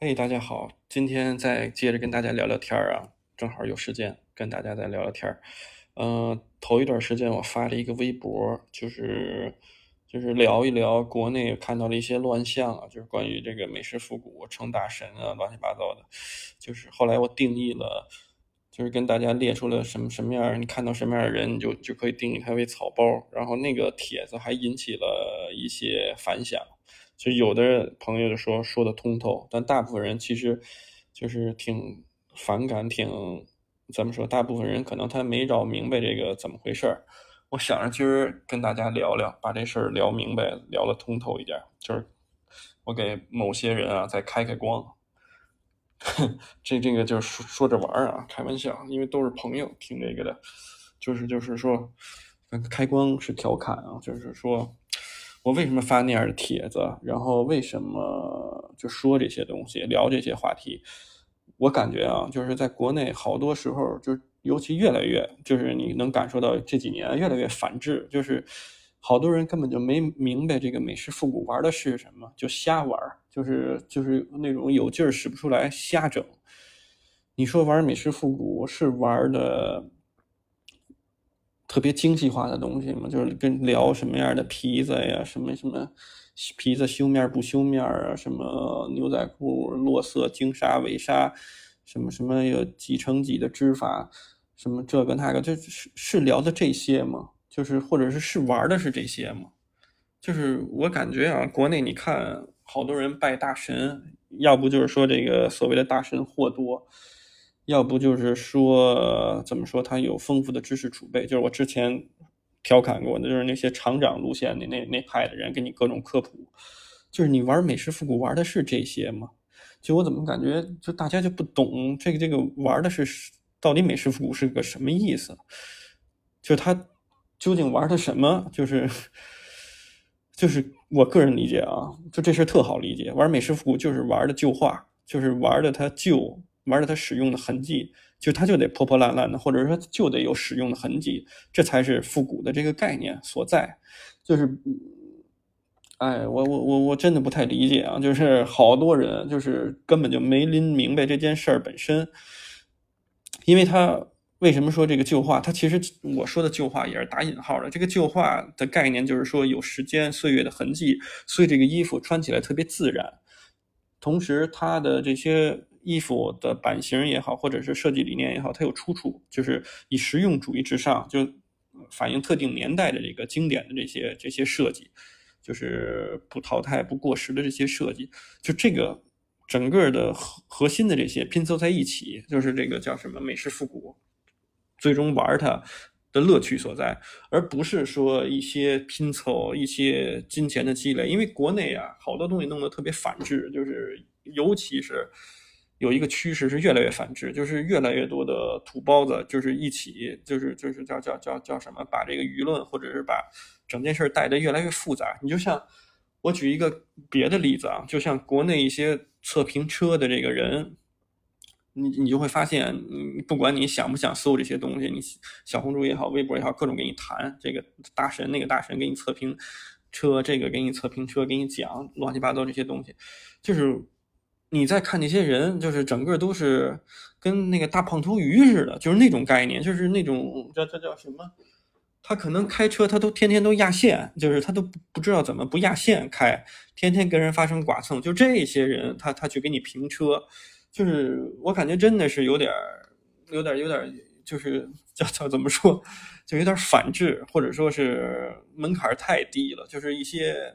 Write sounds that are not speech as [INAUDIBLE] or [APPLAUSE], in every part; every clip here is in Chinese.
嘿，大家好，今天再接着跟大家聊聊天儿啊，正好有时间跟大家再聊聊天儿。嗯，头一段时间我发了一个微博，就是就是聊一聊国内看到的一些乱象啊，就是关于这个美式复古称大神啊，乱七八糟的。就是后来我定义了，就是跟大家列出了什么什么样，你看到什么样的人，你就就可以定义他为草包。然后那个帖子还引起了一些反响。就有的朋友就说说的通透，但大部分人其实就是挺反感，挺怎么说？大部分人可能他没找明白这个怎么回事儿。我想着今儿跟大家聊聊，把这事儿聊明白，聊得通透一点。就是我给某些人啊再开开光，[LAUGHS] 这这个就是说说着玩儿啊，开玩笑，因为都是朋友听这个的，就是就是说开光是调侃啊，就是说。我为什么发那样的帖子？然后为什么就说这些东西，聊这些话题？我感觉啊，就是在国内好多时候，就尤其越来越，就是你能感受到这几年越来越反制，就是好多人根本就没明白这个美式复古玩的是什么，就瞎玩，就是就是那种有劲儿使不出来，瞎整。你说玩美式复古是玩的？特别精细化的东西嘛，就是跟聊什么样的皮子呀，什么什么皮子修面不修面啊，什么牛仔裤落色精纱伪纱，什么什么有几乘几的织法，什么这个那个，就是是聊的这些吗？就是或者是是玩的是这些吗？就是我感觉啊，国内你看好多人拜大神，要不就是说这个所谓的大神货多。要不就是说，怎么说他有丰富的知识储备？就是我之前调侃过的，就是那些厂长路线的那那派的人给你各种科普。就是你玩美式复古玩的是这些吗？就我怎么感觉，就大家就不懂这个这个玩的是到底美式复古是个什么意思？就他究竟玩的什么？就是就是我个人理解啊，就这事特好理解。玩美式复古就是玩的旧画，就是玩的它旧。玩的它使用的痕迹，就它就得破破烂烂的，或者说就得有使用的痕迹，这才是复古的这个概念所在。就是，哎，我我我我真的不太理解啊！就是好多人就是根本就没拎明白这件事儿本身，因为他为什么说这个旧话？他其实我说的旧话也是打引号的。这个旧话的概念就是说有时间岁月的痕迹，所以这个衣服穿起来特别自然，同时它的这些。衣服的版型也好，或者是设计理念也好，它有出处，就是以实用主义至上，就反映特定年代的这个经典的这些这些设计，就是不淘汰、不过时的这些设计，就这个整个的核核心的这些拼凑在一起，就是这个叫什么美式复古，最终玩它的乐趣所在，而不是说一些拼凑、一些金钱的积累，因为国内啊好多东西弄得特别反制，就是尤其是。有一个趋势是越来越反制，就是越来越多的土包子，就是一起，就是就是叫叫叫叫什么，把这个舆论或者是把整件事带得越来越复杂。你就像我举一个别的例子啊，就像国内一些测评车的这个人，你你就会发现，你不管你想不想搜这些东西，你小红书也好，微博也好，各种给你谈这个大神那个大神给你测评车，这个给你测评车，给你讲乱七八糟这些东西，就是。你再看那些人，就是整个都是跟那个大胖头鱼似的，就是那种概念，就是那种叫叫叫什么？他可能开车，他都天天都压线，就是他都不知道怎么不压线开，天天跟人发生剐蹭。就这些人，他他去给你评车，就是我感觉真的是有点有点有点，就是叫叫怎么说，就有点反制，或者说是门槛太低了。就是一些，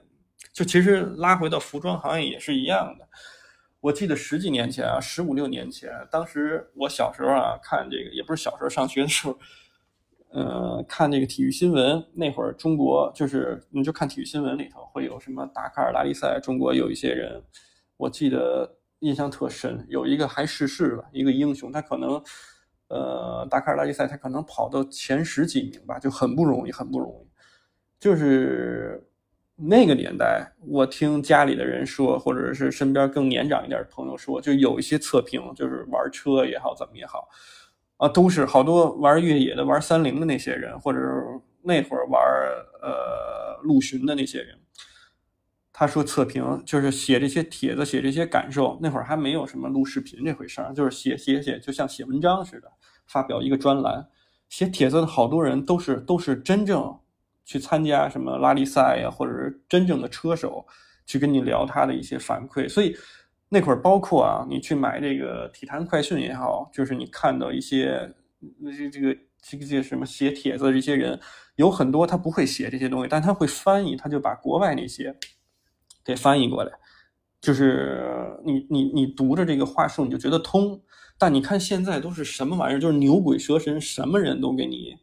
就其实拉回到服装行业也是一样的。我记得十几年前啊，十五六年前，当时我小时候啊，看这个也不是小时候上学的时候，呃，看这个体育新闻。那会儿中国就是你就看体育新闻里头会有什么达喀尔拉力赛，中国有一些人，我记得印象特深，有一个还逝世了，一个英雄，他可能呃达喀尔拉力赛他可能跑到前十几名吧，就很不容易，很不容易，就是。那个年代，我听家里的人说，或者是身边更年长一点的朋友说，就有一些测评，就是玩车也好，怎么也好，啊，都是好多玩越野的、玩三菱的那些人，或者是那会儿玩呃陆巡的那些人，他说测评就是写这些帖子，写这些感受。那会儿还没有什么录视频这回事儿，就是写写写，就像写文章似的，发表一个专栏。写帖子的好多人都是都是真正去参加什么拉力赛呀，或者是真正的车手去跟你聊他的一些反馈。所以那会儿包括啊，你去买这个体坛快讯也好，就是你看到一些这这个这个这什么写帖子的这些人，有很多他不会写这些东西，但他会翻译，他就把国外那些。给翻译过来，就是你你你读着这个话术你就觉得通，但你看现在都是什么玩意儿，就是牛鬼蛇神，什么人都给你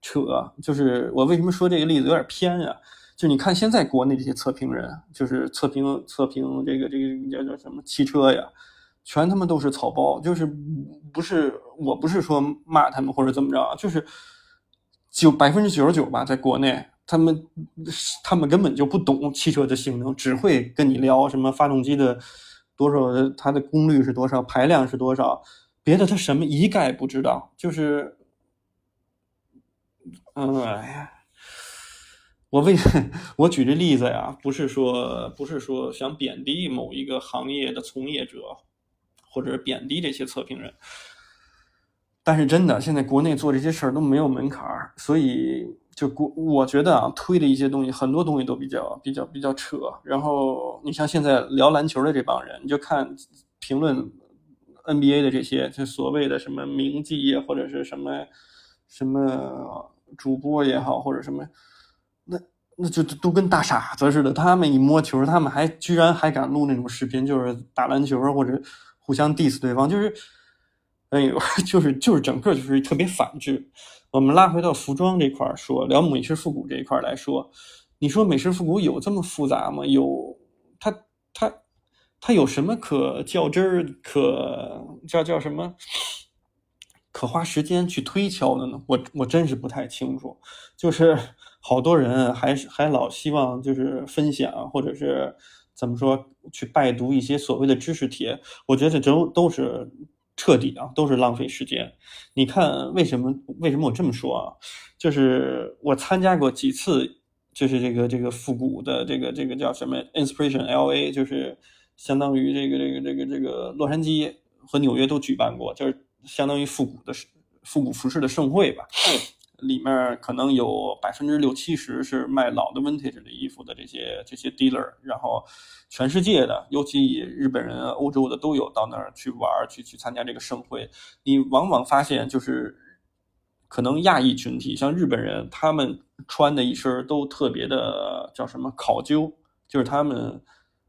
扯。就是我为什么说这个例子有点偏呀？就你看现在国内这些测评人，就是测评测评这个这个叫叫什么汽车呀，全他妈都是草包。就是不是我不是说骂他们或者怎么着，就是九百分之九十九吧，在国内。他们他们根本就不懂汽车的性能，只会跟你聊什么发动机的多少，它的功率是多少，排量是多少，别的他什么一概不知道。就是，嗯，哎呀，我为 [LAUGHS] 我举这例子呀，不是说不是说想贬低某一个行业的从业者，或者贬低这些测评人。但是真的，现在国内做这些事儿都没有门槛儿，所以就国我觉得啊，推的一些东西，很多东西都比较比较比较扯。然后你像现在聊篮球的这帮人，你就看评论 NBA 的这些，就所谓的什么名记或者是什么什么主播也好，或者什么，那那就都跟大傻子似的。他们一摸球，他们还居然还敢录那种视频，就是打篮球或者互相 diss 对方，就是。哎呦，[LAUGHS] 就是就是整个就是特别反制。我们拉回到服装这块说，聊美式复古这一块来说，你说美式复古有这么复杂吗？有，它它它有什么可较真儿、可叫叫什么可花时间去推敲的呢？我我真是不太清楚。就是好多人还是还老希望就是分享，或者是怎么说去拜读一些所谓的知识帖，我觉得这都都是。彻底啊，都是浪费时间。你看，为什么？为什么我这么说啊？就是我参加过几次，就是这个这个复古的这个这个叫什么 Inspiration L A，就是相当于这个这个这个这个洛杉矶和纽约都举办过，就是相当于复古的复古服饰的盛会吧。里面可能有百分之六七十是卖老的 vintage 的衣服的这些这些 dealer，然后全世界的，尤其以日本人、欧洲的都有到那儿去玩去去参加这个盛会。你往往发现就是可能亚裔群体，像日本人，他们穿的一身都特别的叫什么考究，就是他们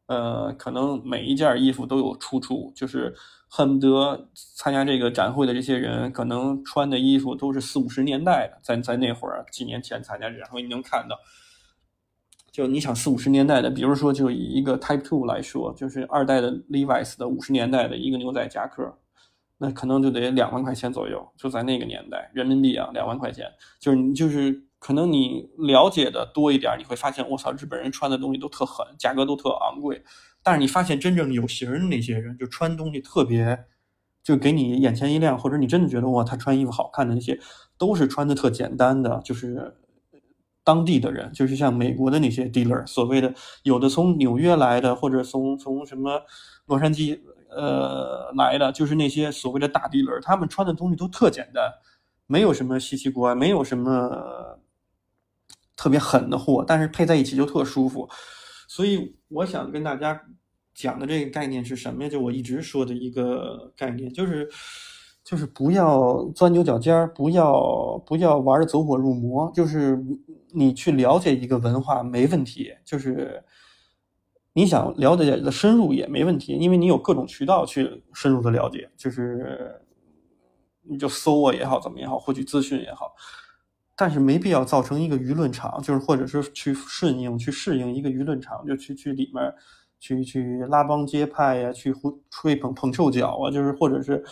呃可能每一件衣服都有出处，就是。恨不得参加这个展会的这些人，可能穿的衣服都是四五十年代的，在在那会儿几年前参加展会，你能看到，就你想四五十年代的，比如说就以一个 Type Two 来说，就是二代的 Levi's 的五十年代的一个牛仔夹克，那可能就得两万块钱左右，就在那个年代，人民币啊两万块钱，就是你就是可能你了解的多一点，你会发现，我操，日本人穿的东西都特狠，价格都特昂贵。但是你发现真正有型的那些人，就穿东西特别，就给你眼前一亮，或者你真的觉得哇，他穿衣服好看的那些，都是穿的特简单的，就是当地的人，就是像美国的那些 dealer，所谓的有的从纽约来的，或者从从什么洛杉矶呃来的，就是那些所谓的大 dealer，他们穿的东西都特简单，没有什么稀奇古怪，没有什么特别狠的货，但是配在一起就特舒服。所以我想跟大家讲的这个概念是什么呀？就我一直说的一个概念，就是就是不要钻牛角尖儿，不要不要玩的走火入魔。就是你去了解一个文化没问题，就是你想了解的深入也没问题，因为你有各种渠道去深入的了解，就是你就搜啊也好，怎么也好，获取资讯也好。但是没必要造成一个舆论场，就是或者是去顺应、去适应一个舆论场，就去去里面去去拉帮结派呀，去互吹捧捧臭脚啊，就是或者是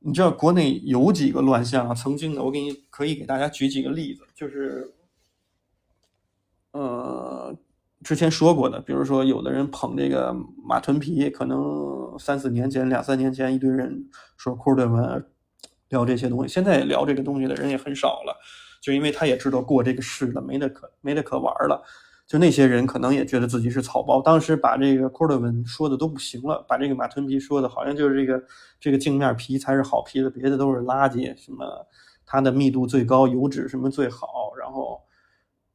你知道国内有几个乱象啊？曾经的，我给你可以给大家举几个例子，就是呃之前说过的，比如说有的人捧这个马臀皮，可能三四年前、两三年前一堆人说库尔顿文。聊这些东西，现在聊这个东西的人也很少了，就因为他也知道过这个世了，没得可没得可玩了。就那些人可能也觉得自己是草包，当时把这个 c o r d o v a 说的都不行了，把这个马臀皮说的好像就是这个这个镜面皮才是好皮子，别的都是垃圾。什么它的密度最高，油脂什么最好，然后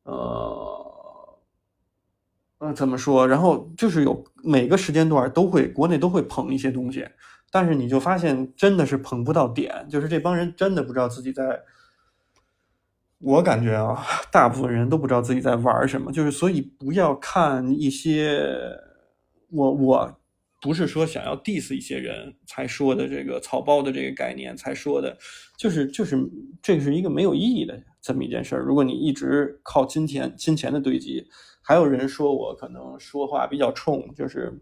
呃呃怎么说？然后就是有每个时间段都会国内都会捧一些东西，但是你就发现真的是捧不到点，就是这帮人真的不知道自己在。我感觉啊，大部分人都不知道自己在玩什么，就是所以不要看一些，我我不是说想要 diss 一些人才说的这个草包的这个概念才说的，就是就是这是一个没有意义的这么一件事儿。如果你一直靠金钱金钱的堆积，还有人说我可能说话比较冲，就是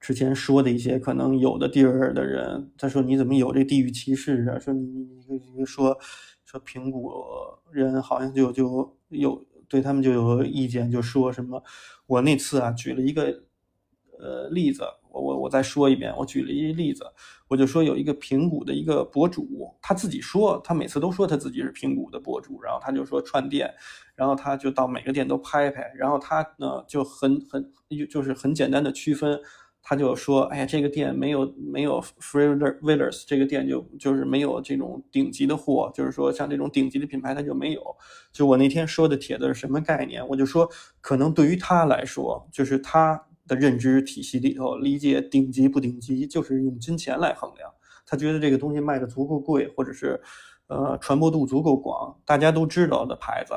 之前说的一些可能有的地儿的人，他说你怎么有这地域歧视啊？说你你你说。说平谷人好像就就有对他们就有意见，就说什么我那次啊举了一个呃例子，我我我再说一遍，我举了一个例子，我就说有一个平谷的一个博主，他自己说他每次都说他自己是平谷的博主，然后他就说串店，然后他就到每个店都拍拍，然后他呢就很很就是很简单的区分。他就说：“哎呀，这个店没有没有 Free Villas，这个店就就是没有这种顶级的货，就是说像这种顶级的品牌它就没有。就我那天说的帖子是什么概念？我就说，可能对于他来说，就是他的认知体系里头理解顶级不顶级，就是用金钱来衡量。他觉得这个东西卖的足够贵，或者是呃传播度足够广，大家都知道的牌子，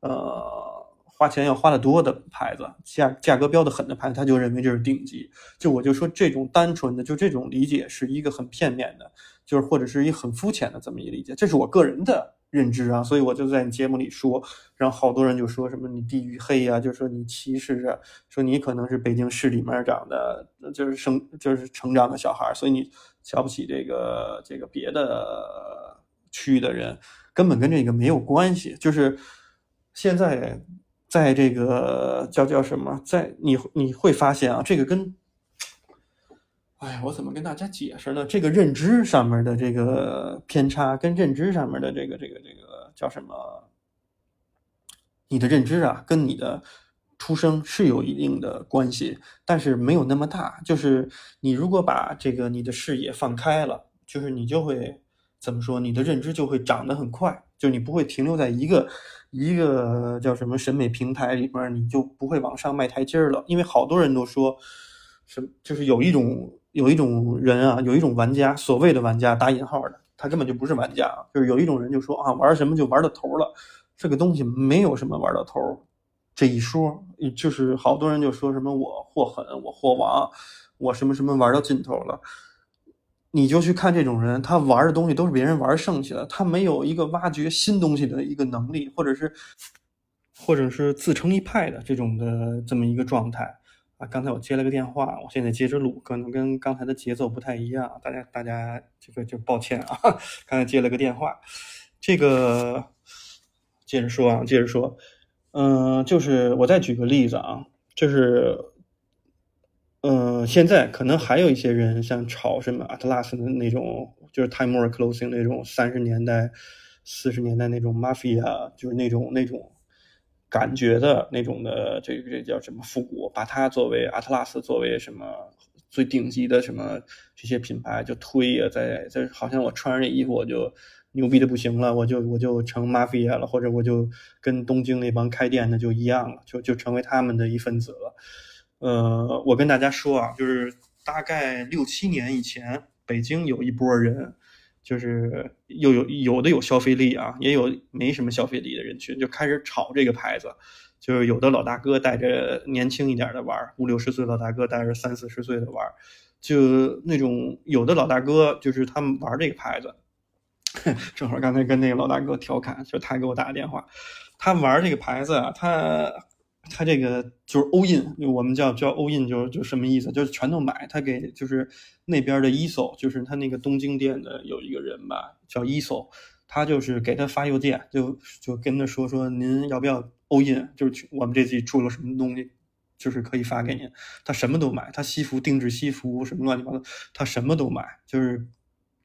呃。”花钱要花的多的牌子，价价格标的狠的牌子，他就认为这是顶级。就我就说这种单纯的，就这种理解是一个很片面的，就是或者是一很肤浅的这么一理解。这是我个人的认知啊，所以我就在你节目里说，然后好多人就说什么你地域黑呀，就是说你歧视着，说你可能是北京市里面长的，就是生就是成长的小孩，所以你瞧不起这个这个别的区域的人，根本跟这个没有关系。就是现在。在这个叫叫什么，在你你会发现啊，这个跟，哎，我怎么跟大家解释呢？这个认知上面的这个偏差，跟认知上面的这个这个这个叫什么？你的认知啊，跟你的出生是有一定的关系，但是没有那么大。就是你如果把这个你的视野放开了，就是你就会怎么说？你的认知就会长得很快，就你不会停留在一个。一个叫什么审美平台里边，你就不会往上迈台阶了，因为好多人都说，什就是有一种有一种人啊，有一种玩家，所谓的玩家打引号的，他根本就不是玩家，就是有一种人就说啊，玩什么就玩到头了，这个东西没有什么玩到头这一说，就是好多人就说什么我货狠，我货王，我什么什么玩到尽头了。你就去看这种人，他玩的东西都是别人玩剩下的，他没有一个挖掘新东西的一个能力，或者是，或者是自成一派的这种的这么一个状态啊。刚才我接了个电话，我现在接着录，可能跟刚才的节奏不太一样，大家大家这个就抱歉啊。[LAUGHS] 刚才接了个电话，这个接着说啊，接着说，嗯，就是我再举个例子啊，就是。嗯，现在可能还有一些人像炒什么 Atlas 的那种，就是 Time More Clothing 那种三十年代、四十年代那种 Mafia，就是那种那种感觉的那种的，这个这叫什么复古？把它作为 Atlas 作为什么最顶级的什么这些品牌就推呀，在在好像我穿上这衣服我就牛逼的不行了，我就我就成 Mafia 了，或者我就跟东京那帮开店的就一样了，就就成为他们的一份子了。呃，我跟大家说啊，就是大概六七年以前，北京有一波人，就是又有有的有消费力啊，也有没什么消费力的人群，就开始炒这个牌子。就是有的老大哥带着年轻一点的玩，五六十岁老大哥带着三四十岁的玩，就那种有的老大哥就是他们玩这个牌子。[LAUGHS] 正好刚才跟那个老大哥调侃，就他给我打个电话，他玩这个牌子啊，他。他这个就是 all in，我们叫叫 all in，就就什么意思？就是全都买。他给就是那边的 ESO，就是他那个东京店的有一个人吧，叫 ESO，他就是给他发邮件，就就跟他说说您要不要 all in，就是我们这季出了什么东西，就是可以发给您。他什么都买，他西服定制西服什么乱七八糟，他什么都买，就是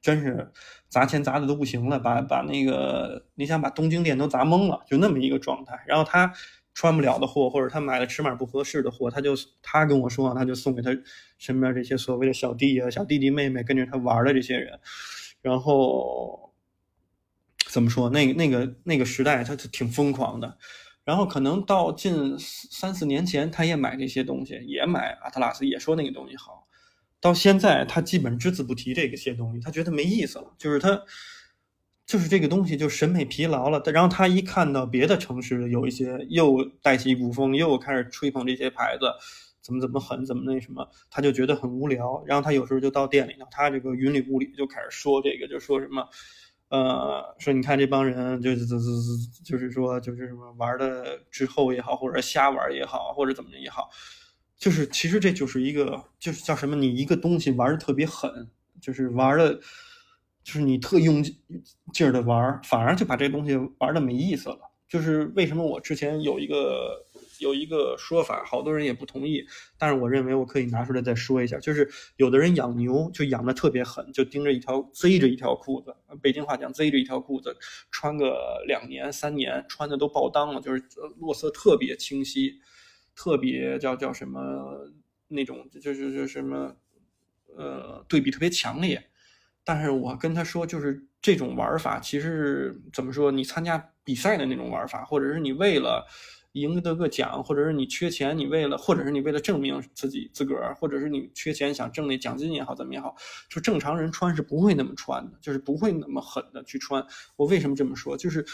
真是砸钱砸的都不行了，把把那个你想把东京店都砸懵了，就那么一个状态。然后他。穿不了的货，或者他买了尺码不合适的货，他就他跟我说，他就送给他身边这些所谓的小弟啊、小弟弟妹妹跟着他玩的这些人，然后怎么说？那那个那个时代，他挺疯狂的。然后可能到近三四年前，他也买这些东西，也买阿特拉斯，也说那个东西好。到现在，他基本只字不提这个些东西，他觉得没意思了，就是他。就是这个东西就审美疲劳了，然后他一看到别的城市有一些又带起古风，又开始吹捧这些牌子，怎么怎么狠，怎么那什么，他就觉得很无聊。然后他有时候就到店里头，他这个云里雾里就开始说这个，就说什么，呃，说你看这帮人就是就是就是说就是什么玩的之后也好，或者瞎玩也好，或者怎么的也好，就是其实这就是一个就是叫什么，你一个东西玩的特别狠，就是玩的。就是你特用劲儿的玩，反而就把这东西玩的没意思了。就是为什么我之前有一个有一个说法，好多人也不同意，但是我认为我可以拿出来再说一下。就是有的人养牛就养的特别狠，就盯着一条贼着一条裤子，北京话讲贼着一条裤子，穿个两年三年，穿的都爆裆了，就是落色特别清晰，特别叫叫什么那种，就是就是什么呃对比特别强烈。但是我跟他说，就是这种玩法，其实怎么说？你参加比赛的那种玩法，或者是你为了赢得个奖，或者是你缺钱，你为了，或者是你为了证明自己自个儿，或者是你缺钱想挣那奖金也好，怎么也好，就正常人穿是不会那么穿的，就是不会那么狠的去穿。我为什么这么说？就是。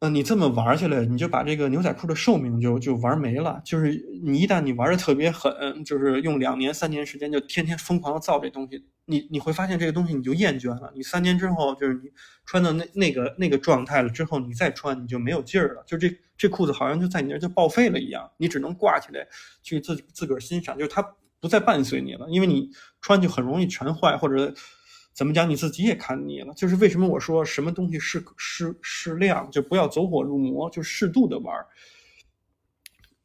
呃，你这么玩儿下来，你就把这个牛仔裤的寿命就就玩没了。就是你一旦你玩的特别狠，就是用两年三年时间就天天疯狂的造这东西，你你会发现这个东西你就厌倦了。你三年之后，就是你穿到那那个那个状态了之后，你再穿你就没有劲儿了。就这这裤子好像就在你那儿就报废了一样，你只能挂起来去自自个儿欣赏，就是它不再伴随你了，因为你穿就很容易全坏或者。怎么讲？你自己也看腻了。就是为什么我说什么东西适适适量，就不要走火入魔，就适度的玩。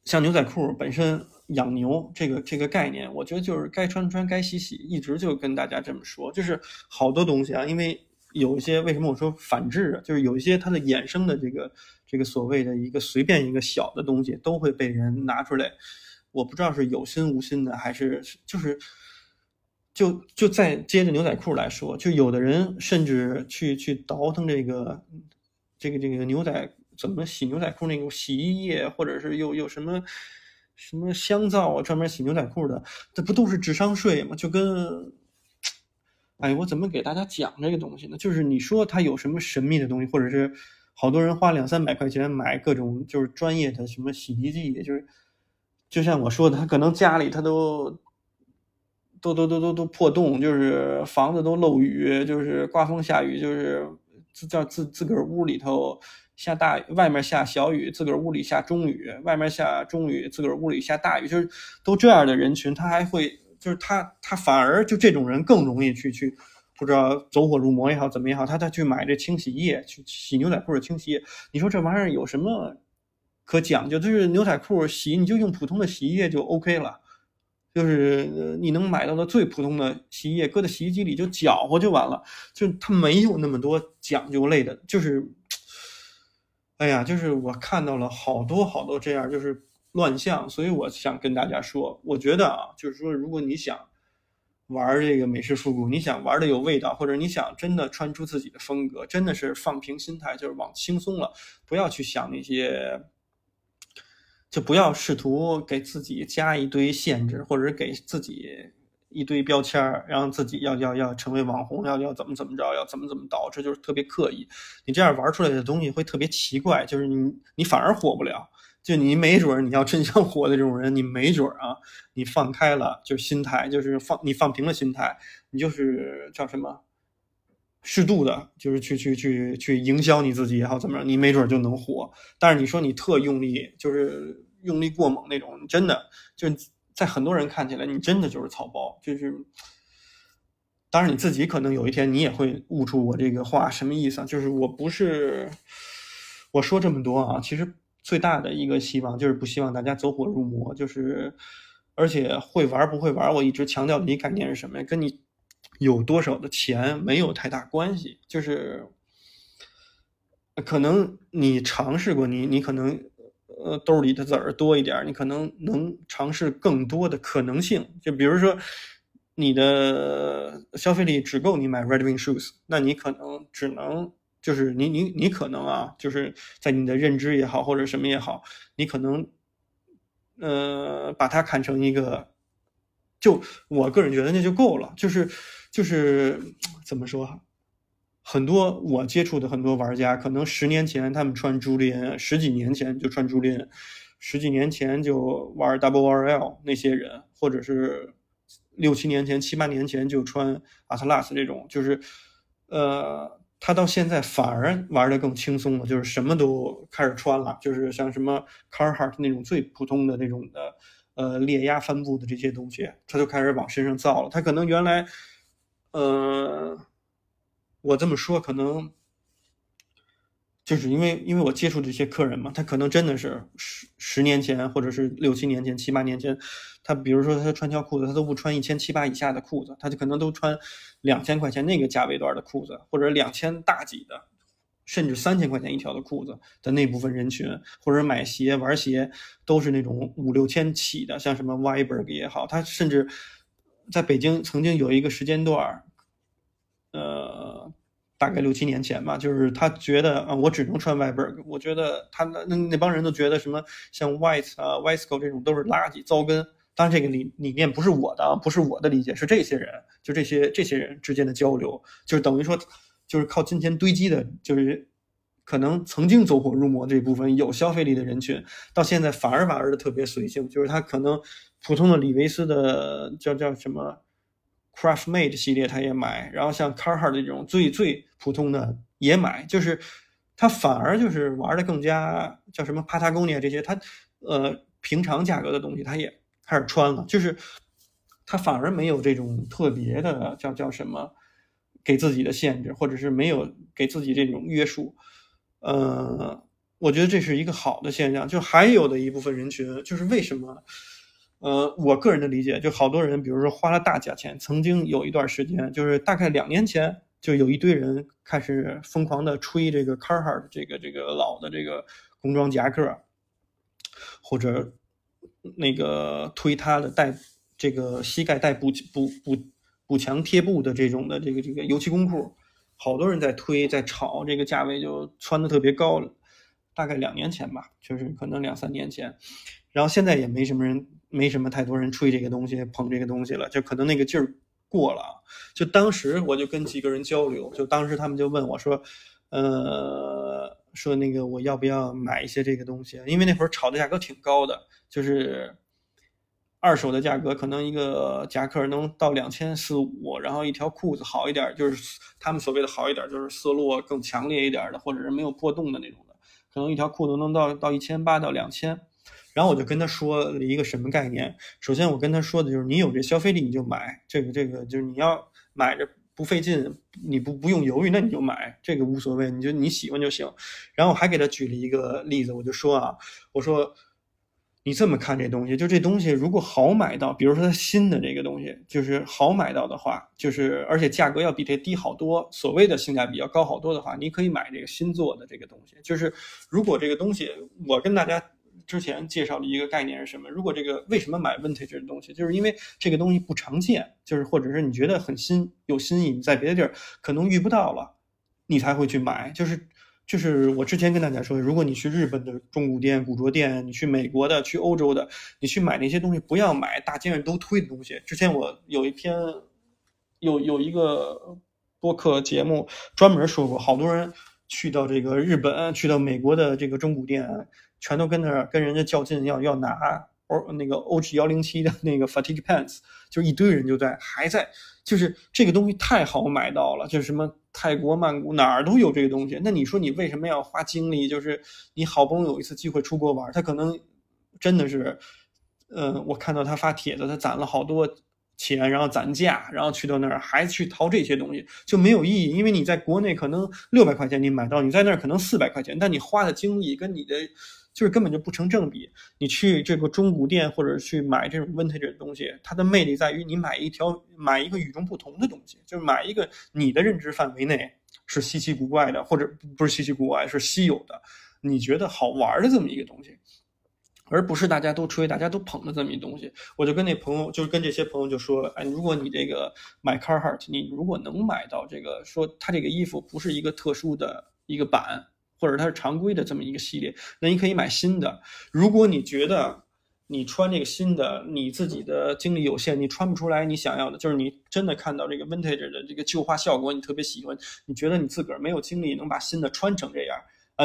像牛仔裤本身养牛这个这个概念，我觉得就是该穿穿，该洗洗，一直就跟大家这么说。就是好多东西啊，因为有一些为什么我说反制啊，就是有一些它的衍生的这个这个所谓的一个随便一个小的东西，都会被人拿出来。我不知道是有心无心的，还是就是。就就再接着牛仔裤来说，就有的人甚至去去倒腾这个这个这个牛仔怎么洗牛仔裤那种洗衣液，或者是又有什么什么香皂啊，专门洗牛仔裤的，这不都是智商税吗？就跟哎，我怎么给大家讲这个东西呢？就是你说他有什么神秘的东西，或者是好多人花两三百块钱买各种就是专业的什么洗涤剂，就是就像我说的，他可能家里他都。都都都都都破洞，就是房子都漏雨，就是刮风下雨，就是自叫自自个儿屋里头下大雨，外面下小雨，自个儿屋里下中雨，外面下中雨，自个儿屋里下大雨，就是都这样的人群，他还会就是他他反而就这种人更容易去去不知道走火入魔也好怎么也好，他他去买这清洗液去洗牛仔裤的清洗液，你说这玩意儿有什么可讲究？就是牛仔裤洗你就用普通的洗衣液就 OK 了。就是你能买到的最普通的洗衣液，搁在洗衣机里就搅和就完了，就它没有那么多讲究类的。就是，哎呀，就是我看到了好多好多这样就是乱象，所以我想跟大家说，我觉得啊，就是说，如果你想玩这个美式复古，你想玩的有味道，或者你想真的穿出自己的风格，真的是放平心态，就是往轻松了，不要去想那些。就不要试图给自己加一堆限制，或者给自己一堆标签儿，让自己要要要成为网红，要要怎么怎么着，要怎么怎么着，这就是特别刻意。你这样玩出来的东西会特别奇怪，就是你你反而火不了。就你没准儿你要真想火的这种人，你没准儿啊，你放开了，就是心态，就是放你放平了心态，你就是叫什么？适度的，就是去去去去营销你自己也好，怎么样，你没准就能火。但是你说你特用力，就是用力过猛那种，真的就在很多人看起来，你真的就是草包。就是，当然你自己可能有一天你也会悟出我这个话什么意思啊？就是我不是我说这么多啊，其实最大的一个希望就是不希望大家走火入魔，就是而且会玩不会玩，我一直强调的一概念是什么呀？跟你。有多少的钱没有太大关系，就是可能你尝试过，你你可能呃兜里的子儿多一点，你可能能尝试更多的可能性。就比如说，你的消费力只够你买 Red Wing shoes，那你可能只能就是你你你可能啊，就是在你的认知也好或者什么也好，你可能呃把它看成一个，就我个人觉得那就够了，就是就是怎么说？很多我接触的很多玩家，可能十年前他们穿朱丽安，十几年前就穿朱丽安，十几年前就玩 Double RL 那些人，或者是六七年前、七八年前就穿 Atlas 这种，就是呃，他到现在反而玩的更轻松了，就是什么都开始穿了，就是像什么 Carhartt 那种最普通的那种的呃裂压帆布的这些东西，他就开始往身上造了。他可能原来呃。我这么说可能，就是因为因为我接触这些客人嘛，他可能真的是十十年前或者是六七年前、七八年前，他比如说他穿条裤子，他都不穿一千七八以下的裤子，他就可能都穿两千块钱那个价位段的裤子，或者两千大几的，甚至三千块钱一条的裤子的那部分人群，或者买鞋玩鞋都是那种五六千起的，像什么 Viberg 也好，他甚至在北京曾经有一个时间段呃，大概六七年前吧，就是他觉得啊，我只能穿 Viberg。我觉得他那那那帮人都觉得什么像 White 啊、Wisco 这种都是垃圾糟根。当然，这个理理念不是我的，不是我的理解，是这些人，就这些这些人之间的交流，就是等于说，就是靠金钱堆积的，就是可能曾经走火入魔这部分有消费力的人群，到现在反而玩的特别随性，就是他可能普通的李维斯的叫叫什么。Craftmate 系列他也买，然后像 Carhartt 这种最最普通的也买，就是他反而就是玩的更加叫什么 Patagonia 这些，他呃平常价格的东西他也开始穿了，就是他反而没有这种特别的叫叫什么给自己的限制，或者是没有给自己这种约束，呃，我觉得这是一个好的现象。就还有的一部分人群，就是为什么？呃，我个人的理解，就好多人，比如说花了大价钱，曾经有一段时间，就是大概两年前，就有一堆人开始疯狂的吹这个 Carhart 这个这个老的这个工装夹克，或者那个推他的带这个膝盖带补补补补强贴布的这种的这个这个油漆工裤，好多人在推在炒，这个价位就窜的特别高了。大概两年前吧，就是可能两三年前，然后现在也没什么人。没什么太多人吹这个东西、捧这个东西了，就可能那个劲儿过了。就当时我就跟几个人交流，就当时他们就问我说：“呃，说那个我要不要买一些这个东西？因为那会儿炒的价格挺高的，就是二手的价格可能一个夹克能到两千四五，然后一条裤子好一点，就是他们所谓的好一点，就是色落更强烈一点的，或者是没有破洞的那种的，可能一条裤子能到到一千八到两千。”然后我就跟他说了一个什么概念？首先我跟他说的就是，你有这消费力你就买这个这个，就是你要买着不费劲，你不不用犹豫，那你就买这个无所谓，你就你喜欢就行。然后我还给他举了一个例子，我就说啊，我说你这么看这东西，就这东西如果好买到，比如说它新的这个东西，就是好买到的话，就是而且价格要比这低好多，所谓的性价比要高好多的话，你可以买这个新做的这个东西。就是如果这个东西，我跟大家。之前介绍的一个概念是什么？如果这个为什么买 vintage 的东西，就是因为这个东西不常见，就是或者是你觉得很新有新意，你在别的地儿可能遇不到了，你才会去买。就是就是我之前跟大家说，如果你去日本的中古店、古着店，你去美国的、去欧洲的，你去买那些东西，不要买大街上都推的东西。之前我有一篇有有一个播客节目专门说过，好多人去到这个日本、去到美国的这个中古店。全都跟那儿跟人家较劲，要要拿欧那个 OG 幺零七的那个 fatigue pants，就一堆人就在还在，就是这个东西太好买到了，就是什么泰国曼谷哪儿都有这个东西。那你说你为什么要花精力？就是你好不容易有一次机会出国玩，他可能真的是，嗯，我看到他发帖子，他攒了好多钱，然后攒价，然后去到那儿还去淘这些东西，就没有意义。因为你在国内可能六百块钱你买到，你在那儿可能四百块钱，但你花的精力跟你的。就是根本就不成正比。你去这个中古店或者去买这种 vintage 的东西，它的魅力在于你买一条买一个与众不同的东西，就是买一个你的认知范围内是稀奇古怪的，或者不是稀奇古怪，是稀有的，你觉得好玩的这么一个东西。而不是大家都吹、大家都捧的这么一东西。我就跟那朋友，就是跟这些朋友就说，哎，如果你这个买 Carhartt，你如果能买到这个，说它这个衣服不是一个特殊的一个版，或者它是常规的这么一个系列，那你可以买新的。如果你觉得你穿这个新的，你自己的精力有限，你穿不出来你想要的，就是你真的看到这个 vintage 的这个旧化效果，你特别喜欢，你觉得你自个儿没有精力能把新的穿成这。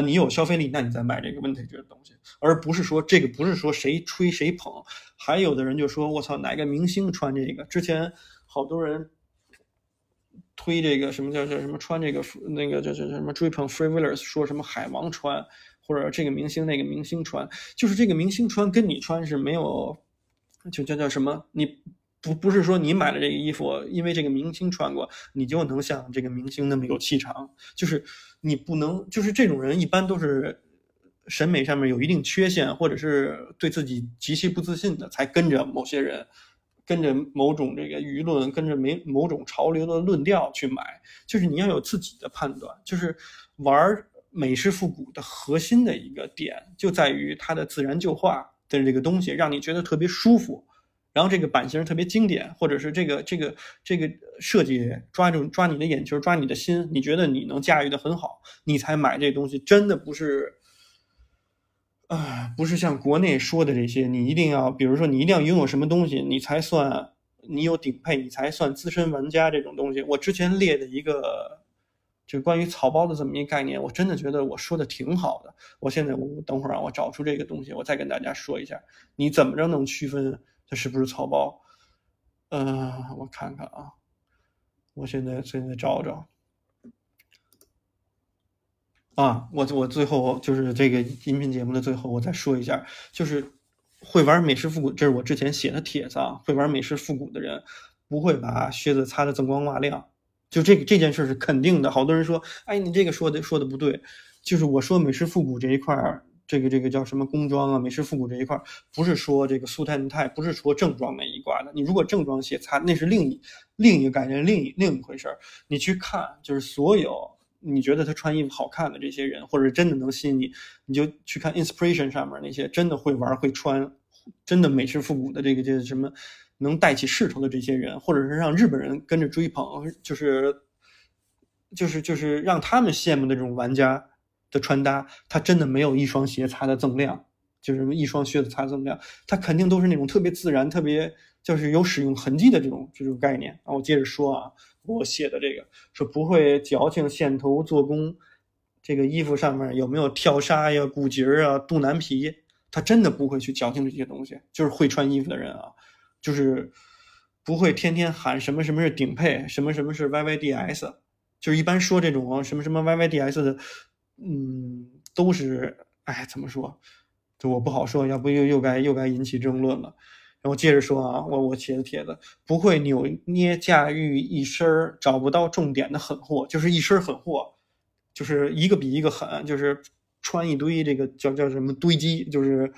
你有消费力，那你再买这个 vintage 的东西，而不是说这个不是说谁吹谁捧。还有的人就说：“我操，哪个明星穿这个？”之前好多人推这个什么叫叫什么穿这个那个叫叫什么追捧 Free Willers，说什么海王穿，或者这个明星那个明星穿，就是这个明星穿跟你穿是没有，就叫叫什么你。不不是说你买了这个衣服，因为这个明星穿过，你就能像这个明星那么有气场。就是你不能，就是这种人一般都是审美上面有一定缺陷，或者是对自己极其不自信的，才跟着某些人，跟着某种这个舆论，跟着没某种潮流的论调去买。就是你要有自己的判断。就是玩美式复古的核心的一个点，就在于它的自然旧化的这个东西，让你觉得特别舒服。然后这个版型特别经典，或者是这个这个这个设计抓住抓你的眼球，抓你的心，你觉得你能驾驭的很好，你才买这东西。真的不是，啊，不是像国内说的这些，你一定要，比如说你一定要拥有什么东西，你才算你有顶配，你才算资深玩家这种东西。我之前列的一个，就关于草包的这么一个概念，我真的觉得我说的挺好的。我现在我等会儿啊，我找出这个东西，我再跟大家说一下，你怎么着能区分？它是不是草包？嗯，我看看啊，我现在现在找找。啊，我我最后就是这个音频节目的最后，我再说一下，就是会玩美式复古，这是我之前写的帖子啊。会玩美式复古的人不会把靴子擦得锃光瓦亮，就这个这件事是肯定的。好多人说，哎，你这个说的说的不对，就是我说美式复古这一块儿。这个这个叫什么工装啊？美式复古这一块不是说这个苏泰内泰，不是说正装那一挂的。你如果正装鞋擦，那是另一另一个概念，另一另一回事儿。你去看，就是所有你觉得他穿衣服好看的这些人，或者真的能吸引你，你就去看 inspiration 上面那些真的会玩会穿，真的美式复古的这个这什么能带起势头的这些人，或者是让日本人跟着追捧，就是就是就是让他们羡慕的这种玩家。的穿搭，它真的没有一双鞋擦的锃亮，就是一双靴子擦锃亮，它肯定都是那种特别自然、特别就是有使用痕迹的这种这种概念。啊，我接着说啊，我写的这个说不会矫情线头做工，这个衣服上面有没有跳纱呀、骨节啊、肚腩皮，他真的不会去矫情这些东西。就是会穿衣服的人啊，就是不会天天喊什么什么是顶配，什么什么是 YYDS，就是一般说这种什么什么 YYDS 的。嗯，都是哎，怎么说？这我不好说，要不又又该又该引起争论了。然后接着说啊，我我写的帖子不会扭捏驾驭一身找不到重点的狠货，就是一身狠货，就是一个比一个狠，就是穿一堆这个叫叫什么堆积，就是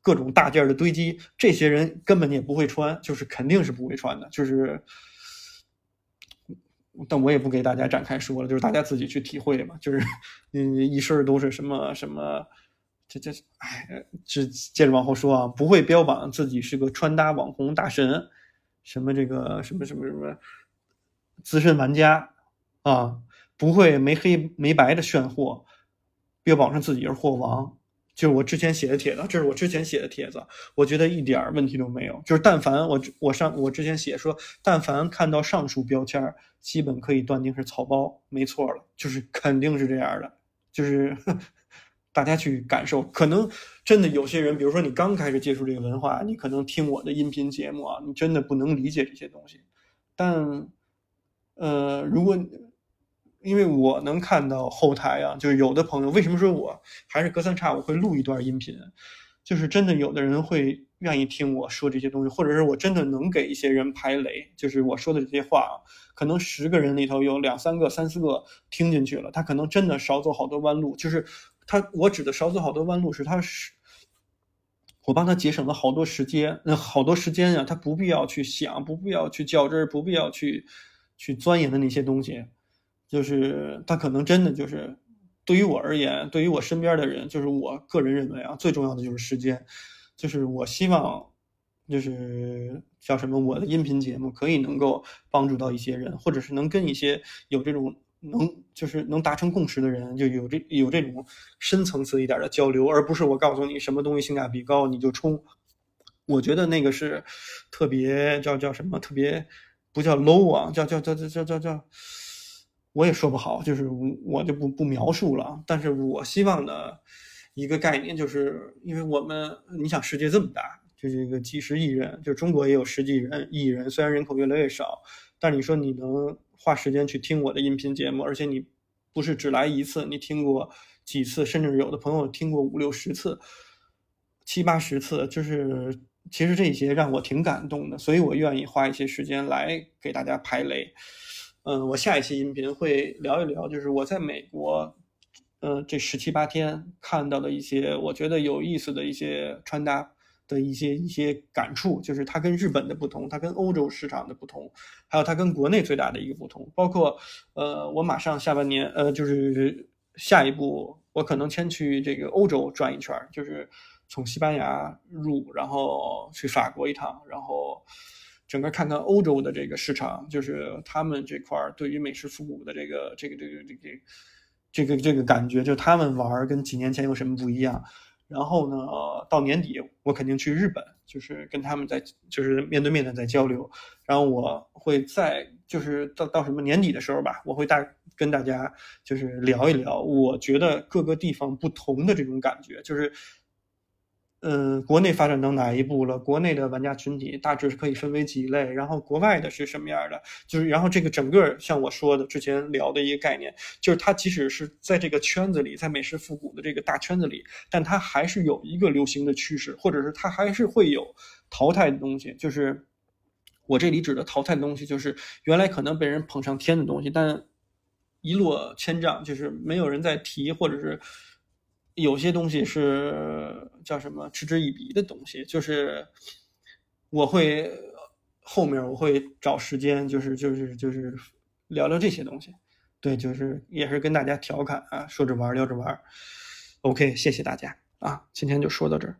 各种大件的堆积。这些人根本也不会穿，就是肯定是不会穿的，就是。但我也不给大家展开说了，就是大家自己去体会吧。就是，嗯，一身都是什么什么，这这，哎，这接着往后说啊，不会标榜自己是个穿搭网红大神，什么这个什么什么什么资深玩家啊，不会没黑没白的炫货，标榜上自己是货王。就是我之前写的帖子，这是我之前写的帖子，我觉得一点问题都没有。就是但凡我我上我之前写说，但凡看到上述标签，基本可以断定是草包，没错了，就是肯定是这样的。就是 [LAUGHS] 大家去感受，可能真的有些人，比如说你刚开始接触这个文化，你可能听我的音频节目啊，你真的不能理解这些东西。但呃，如果因为我能看到后台啊，就是有的朋友为什么说我还是隔三差五会录一段音频，就是真的有的人会愿意听我说这些东西，或者是我真的能给一些人排雷，就是我说的这些话啊，可能十个人里头有两三个、三四个听进去了，他可能真的少走好多弯路。就是他，我指的少走好多弯路是他是，我帮他节省了好多时间，那好多时间啊，他不必要去想，不必要去较真儿，不必要去去钻研的那些东西。就是他可能真的就是对于我而言，对于我身边的人，就是我个人认为啊，最重要的就是时间，就是我希望，就是叫什么，我的音频节目可以能够帮助到一些人，或者是能跟一些有这种能就是能达成共识的人，就有这有这种深层次一点的交流，而不是我告诉你什么东西性价比高你就冲。我觉得那个是特别叫叫什么，特别不叫 low 啊，叫叫叫叫叫叫。我也说不好，就是我就不不描述了。但是我希望的一个概念，就是因为我们，你想世界这么大，就这个几十亿人，就中国也有十几人亿人，虽然人口越来越少，但你说你能花时间去听我的音频节目，而且你不是只来一次，你听过几次，甚至有的朋友听过五六十次、七八十次，就是其实这些让我挺感动的，所以我愿意花一些时间来给大家排雷。嗯，我下一期音频会聊一聊，就是我在美国，嗯，这十七八天看到的一些我觉得有意思的一些穿搭的一些一些感触，就是它跟日本的不同，它跟欧洲市场的不同，还有它跟国内最大的一个不同，包括呃，我马上下半年，呃，就是下一步，我可能先去这个欧洲转一圈，就是从西班牙入，然后去法国一趟，然后。整个看看欧洲的这个市场，就是他们这块儿对于美式复古的这个这个这个这个这个这个感觉，就他们玩儿跟几年前有什么不一样。然后呢，到年底我肯定去日本，就是跟他们在就是面对面的在交流。然后我会在就是到到什么年底的时候吧，我会大跟大家就是聊一聊，我觉得各个地方不同的这种感觉，就是。嗯，国内发展到哪一步了？国内的玩家群体大致是可以分为几类，然后国外的是什么样的？就是，然后这个整个像我说的之前聊的一个概念，就是它即使是在这个圈子里，在美式复古的这个大圈子里，但它还是有一个流行的趋势，或者是它还是会有淘汰的东西。就是我这里指的淘汰的东西，就是原来可能被人捧上天的东西，但一落千丈，就是没有人再提，或者是。有些东西是叫什么嗤之以鼻的东西，就是我会后面我会找时间，就是就是就是聊聊这些东西，对，就是也是跟大家调侃啊，说着玩聊着玩。OK，谢谢大家啊，今天就说到这儿。